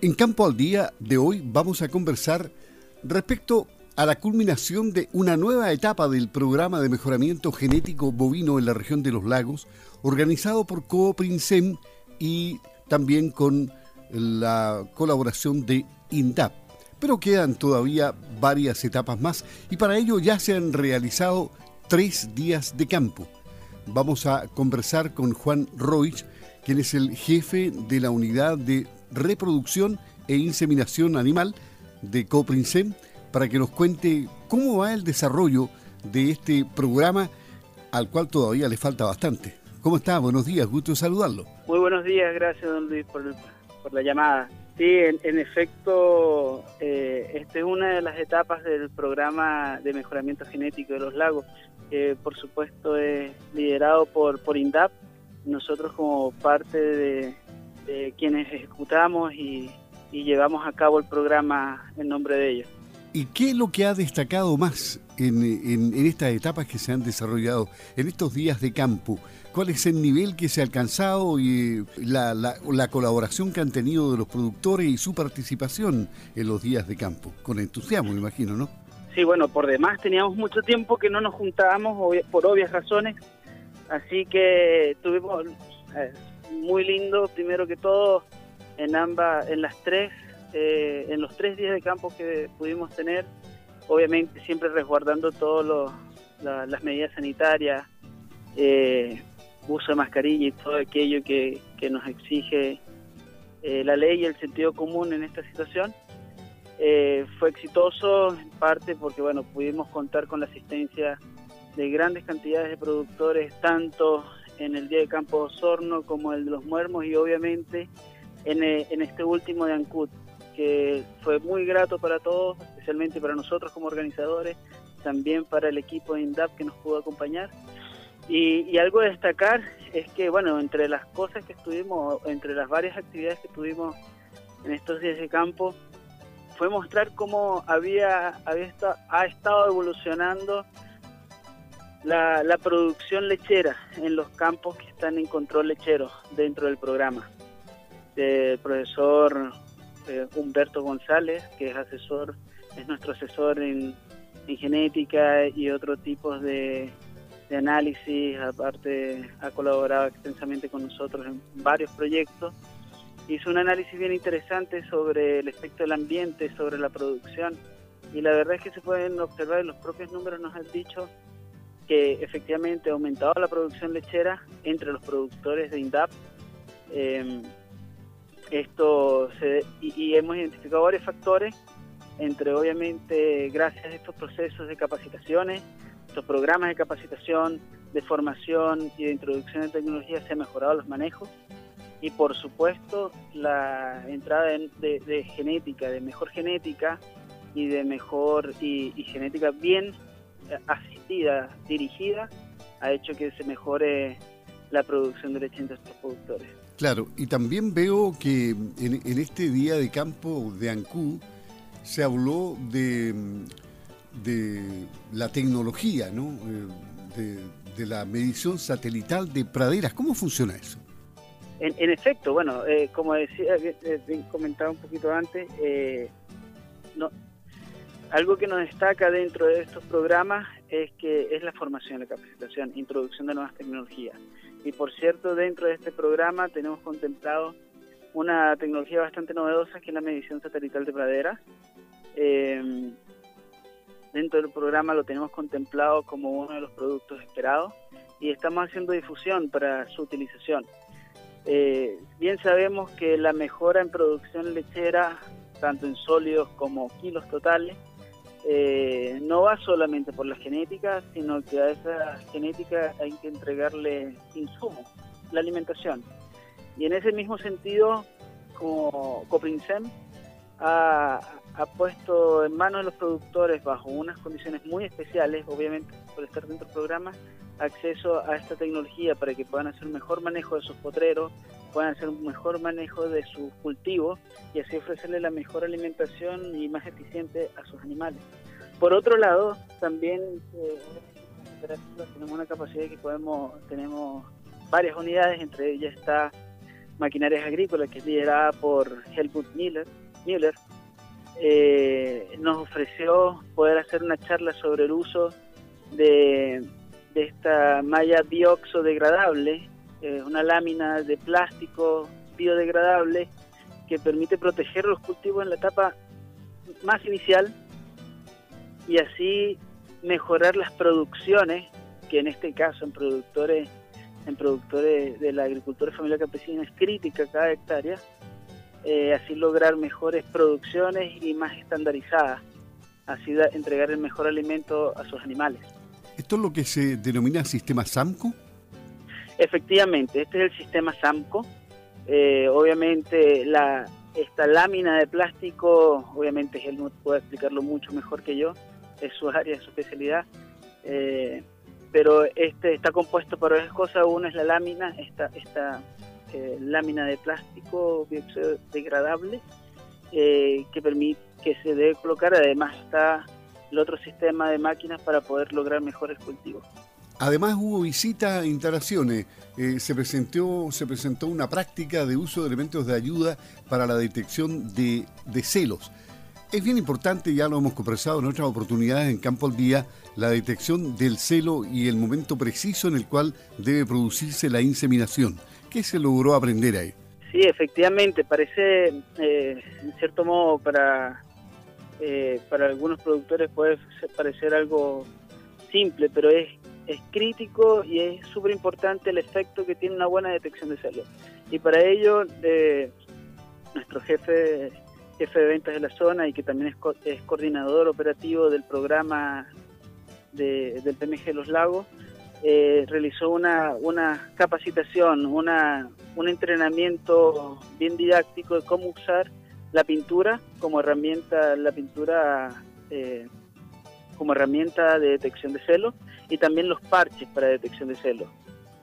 En Campo al Día de hoy vamos a conversar respecto a la culminación de una nueva etapa del programa de mejoramiento genético bovino en la región de los lagos, organizado por Cooprinsem y también con la colaboración de INDAP. Pero quedan todavía varias etapas más y para ello ya se han realizado tres días de campo. Vamos a conversar con Juan Roig, quien es el jefe de la unidad de reproducción e inseminación animal de Coprinsem, para que nos cuente cómo va el desarrollo de este programa al cual todavía le falta bastante. ¿Cómo está? Buenos días, gusto saludarlo. Muy buenos días, gracias don Luis por, la llamada. Sí, en, efecto, eh, esta es una de las etapas del programa de mejoramiento genético de los lagos, que por supuesto es liderado por, por INDAP. Nosotros como parte de, quienes ejecutamos y, llevamos a cabo el programa en nombre de ellos. ¿Y qué es lo que ha destacado más en, en, estas etapas que se han desarrollado en estos días de campo? ¿Cuál es el nivel que se ha alcanzado y la, la, colaboración que han tenido de los productores y su participación en los días de campo? Con entusiasmo, me imagino, ¿no? Sí, bueno, por demás teníamos mucho tiempo que no nos juntábamos por obvias razones, así que tuvimos eh, muy lindo, primero que todo, en ambas, en las tres, eh, en los tres días de campo que pudimos tener, obviamente siempre resguardando todas las medidas sanitarias, eh, uso de mascarilla y todo aquello que, nos exige eh, la ley y el sentido común en esta situación. fue exitoso en parte porque bueno pudimos contar con la asistencia de grandes cantidades de productores tanto en el Día de Campo Osorno como el de los Muermos y obviamente en, eh, en este último de Ancut, que fue muy grato para todos, especialmente para nosotros como organizadores, también para el equipo de INDAP que nos pudo acompañar. Y, algo de destacar es que, bueno, entre las cosas que estuvimos, entre las varias actividades que tuvimos en estos días de campo, fue mostrar cómo había, había ha estado evolucionando la, la, producción lechera en los campos que están en control lechero dentro del programa. El profesor eh, Humberto González, que es asesor, es nuestro asesor en, en genética y otros tipos de, de, análisis, aparte ha colaborado extensamente con nosotros en varios proyectos. Hizo un análisis bien interesante sobre el efecto del ambiente, sobre la producción, y la verdad es que se pueden observar, los propios números nos han dicho que efectivamente ha aumentado la producción lechera entre los productores de INDAP. Em, esto y, hemos identificado varios factores, entre obviamente gracias a estos procesos de capacitaciones, estos programas de capacitación, de formación y de introducción de tecnología se han mejorado los manejos y por supuesto la entrada de, genética, de mejor genética y de mejor y genética bien dirigida, ha hecho que se mejore la producción de leche entre estos productores. Claro, y también veo que en, este día de campo de Ancú se habló de, de la tecnología, ¿no? Eh, de, la medición satelital de praderas. ¿Cómo funciona eso? En, efecto, bueno, eh, como decía, eh, comentaba un poquito antes, no, algo que nos destaca dentro de estos programas es que es la formación, la capacitación, introducción de nuevas tecnologías. Y por cierto, dentro de este programa tenemos contemplado una tecnología bastante novedosa que es la medición satelital de praderas. Eh, dentro del programa lo tenemos contemplado como uno de los productos esperados y estamos haciendo difusión para su utilización. Eh, bien sabemos que la mejora en producción lechera, tanto en sólidos como kilos totales, eh, no va solamente por la genética, sino que a esa genética hay que entregarle insumos, la alimentación. Y en ese mismo sentido, como Coprinsem ha, ha, puesto en manos de los productores, bajo unas condiciones muy especiales, obviamente por estar dentro del programa, acceso a esta tecnología para que puedan hacer un mejor manejo de sus potreros, puedan hacer un mejor manejo de sus cultivos y así ofrecerle la mejor alimentación y más eficiente a sus animales. Por otro lado, también eh, tenemos una capacidad que podemos, tenemos varias unidades, entre ellas está Maquinarias Agrícolas, que es liderada por Helmut Miller, Müller, eh, nos ofreció poder hacer una charla sobre el uso de, esta malla bioxodegradable, eh, una lámina de plástico biodegradable que permite proteger los cultivos en la etapa más inicial y así mejorar las producciones, que en este caso en productores en productores de la agricultura familiar campesina es crítica cada hectárea, eh, así lograr mejores producciones y más estandarizadas, así entregar el mejor alimento a sus animales. ¿Esto es lo que se denomina sistema SAMCO? Efectivamente, este es el sistema SAMCO. Eh, obviamente la, esta lámina de plástico, obviamente él puede explicarlo mucho mejor que yo, es su área, su especialidad. Eh, pero este está compuesto por varias cosas. Uno es la lámina, esta, esta eh, lámina de plástico biodegradable eh, que permite que se debe colocar. Además está el otro sistema de máquinas para poder lograr mejores cultivos. Además hubo visita e instalaciones. Eh, se, presentó, se presentó una práctica de uso de elementos de ayuda para la detección de, de celos. Es bien importante, ya lo hemos conversado en otras oportunidades en Campo al Día, la detección del celo y el momento preciso en el cual debe producirse la inseminación. ¿Qué se logró aprender ahí? Sí, efectivamente, parece, eh, en cierto modo, para, eh, para algunos productores puede parecer algo simple, pero es, es crítico y es súper importante el efecto que tiene una buena detección de celos. Y para ello, nuestro jefe jefe de ventas de la zona y que también es, coordinador operativo del programa de, del PMG de los Lagos, eh, realizó una, una capacitación, una, un entrenamiento bien didáctico de cómo usar la pintura como herramienta, la pintura eh, como herramienta de detección de celos y también los parches para detección de celos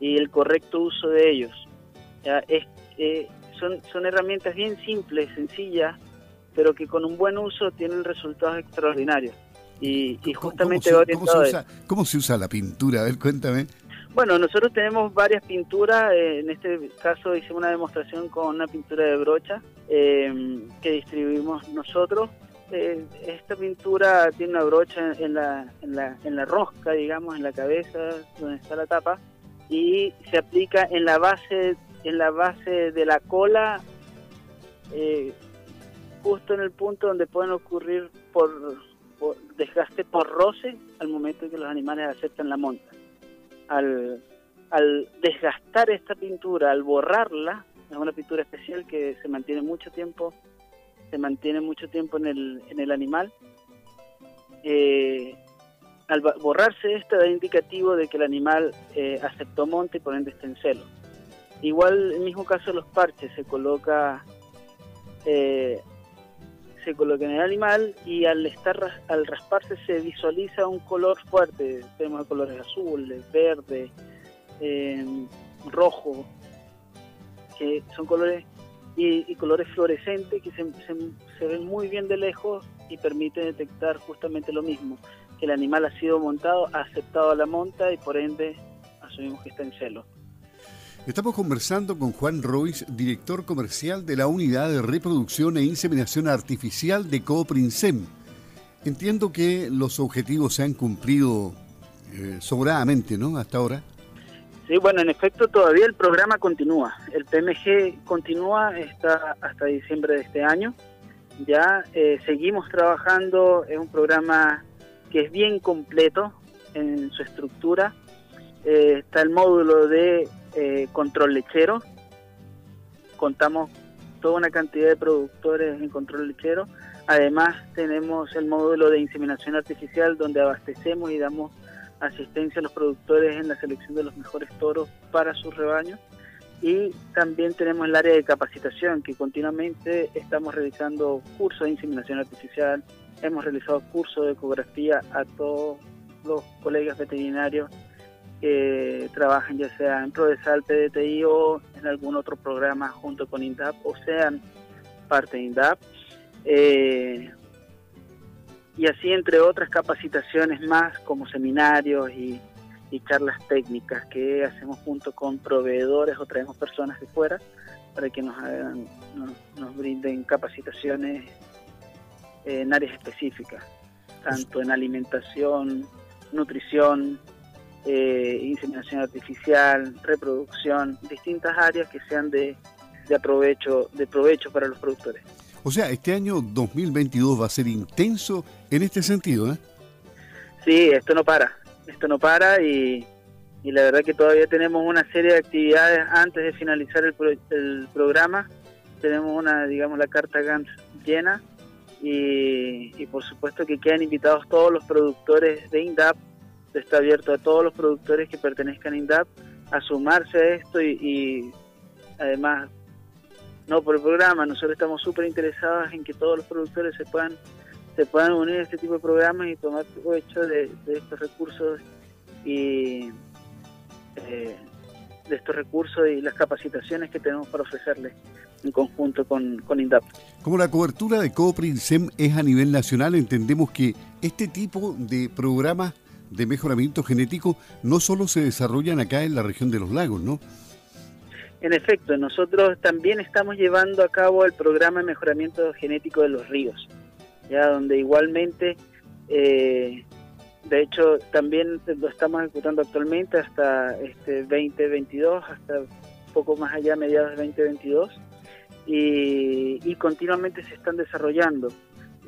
y el correcto uso de ellos. Es, eh, son, son herramientas bien simples, sencillas, pero que con un buen uso tienen resultados extraordinarios. Y, justamente ¿Cómo, ¿cómo, se, usa, ¿Cómo se usa la pintura? A ver, cuéntame. Bueno, nosotros tenemos varias pinturas. Eh, en este caso hicimos una demostración con una pintura de brocha eh, que distribuimos nosotros. Eh, esta pintura tiene una brocha en la, en, la, en la rosca, digamos, en la cabeza, donde está la tapa, y se aplica en la base, en la base de la cola justo en el punto donde pueden ocurrir por, desgaste por roce al momento en que los animales aceptan la monta. Al, al desgastar esta pintura, al borrarla, es una pintura especial que se mantiene mucho tiempo, se mantiene mucho tiempo en el, en el animal. Eh, al borrarse esta da indicativo de que el animal eh, aceptó monte y por ende está en celo. Igual, el mismo caso de los parches, se coloca eh, se coloca en el animal y al estar al rasparse se visualiza un color fuerte. Tenemos colores azules, verde, em, rojo, que son colores y, colores fluorescentes que se, ven muy bien de lejos y permiten detectar justamente lo mismo, que el animal ha sido montado, ha aceptado la monta y por ende asumimos que está en celo. Estamos conversando con Juan Royce, director comercial de la Unidad de Reproducción e Inseminación Artificial de Cooprinsem. Entiendo que los objetivos se han cumplido eh, sobradamente, ¿no? Hasta ahora. Sí, bueno, en efecto todavía el programa continúa. El PMG continúa está hasta diciembre de este año. Ya eh, seguimos trabajando, es un programa que es bien completo en su estructura. Eh, está el módulo de eh, control lechero. Contamos toda una cantidad de productores en control lechero. Además tenemos el módulo de inseminación artificial donde abastecemos y damos asistencia a los productores en la selección de los mejores toros para sus rebaños. Y también tenemos el área de capacitación que continuamente estamos realizando cursos de inseminación artificial, hemos realizado cursos de ecografía a todos los colegas veterinarios que trabajan ya sea en Prodesal, PDTI o en algún otro programa junto con INDAP o sean parte de INDAP. Eh, y así entre otras capacitaciones más como seminarios y, charlas técnicas que hacemos junto con proveedores o traemos personas de fuera para que nos, hagan, nos, brinden capacitaciones en áreas específicas, tanto en alimentación, nutrición, eh, inseminación artificial, reproducción, distintas áreas que sean de, de, aprovecho, de provecho para los productores. O sea, este año 2022 va a ser intenso en este sentido, ¿eh? Sí, esto no para, esto no para y, y la verdad que todavía tenemos una serie de actividades antes de finalizar el, el programa. Tenemos una, digamos, la carta Gantt llena y, y, por supuesto que quedan invitados todos los productores de INDAP. Está abierto a todos los productores que pertenezcan a INDAP a sumarse a esto y, y además no por el programa, nosotros estamos súper interesados en que todos los productores se puedan se puedan unir a este tipo de programas y tomar provecho de, estos recursos y eh, de estos recursos y las capacitaciones que tenemos para ofrecerles en conjunto con, con INDAP. Como la cobertura de COPRINSEM es a nivel nacional, entendemos que este tipo de programas de mejoramiento genético no solo se desarrollan acá en la región de los lagos, ¿no? En efecto, nosotros también estamos llevando a cabo el programa de mejoramiento genético de los ríos, ya donde igualmente, eh, de hecho, también lo estamos ejecutando actualmente hasta este 2022, hasta poco más allá, mediados de 2022, y, continuamente se están desarrollando.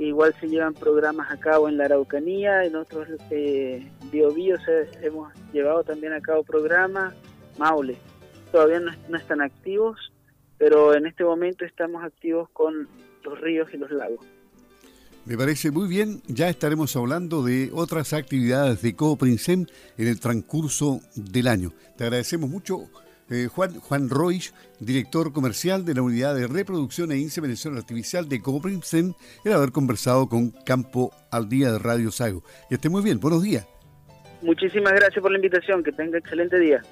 Igual se llevan programas a cabo en la Araucanía, en otros eh, biobíos hemos llevado también a cabo programas, Maule todavía no, están activos, pero en este momento estamos activos con los ríos y los lagos. Me parece muy bien, ya estaremos hablando de otras actividades de Cooprinsem en el transcurso del año. Te agradecemos mucho, eh, Juan, Juan Roig, director comercial de la Unidad de Reproducción e Inseminación Artificial de Cooprinsem, el haber conversado con Campo al Día de Radio Sago. Y esté muy bien, buenos días. Muchísimas gracias por la invitación, que tenga excelente día.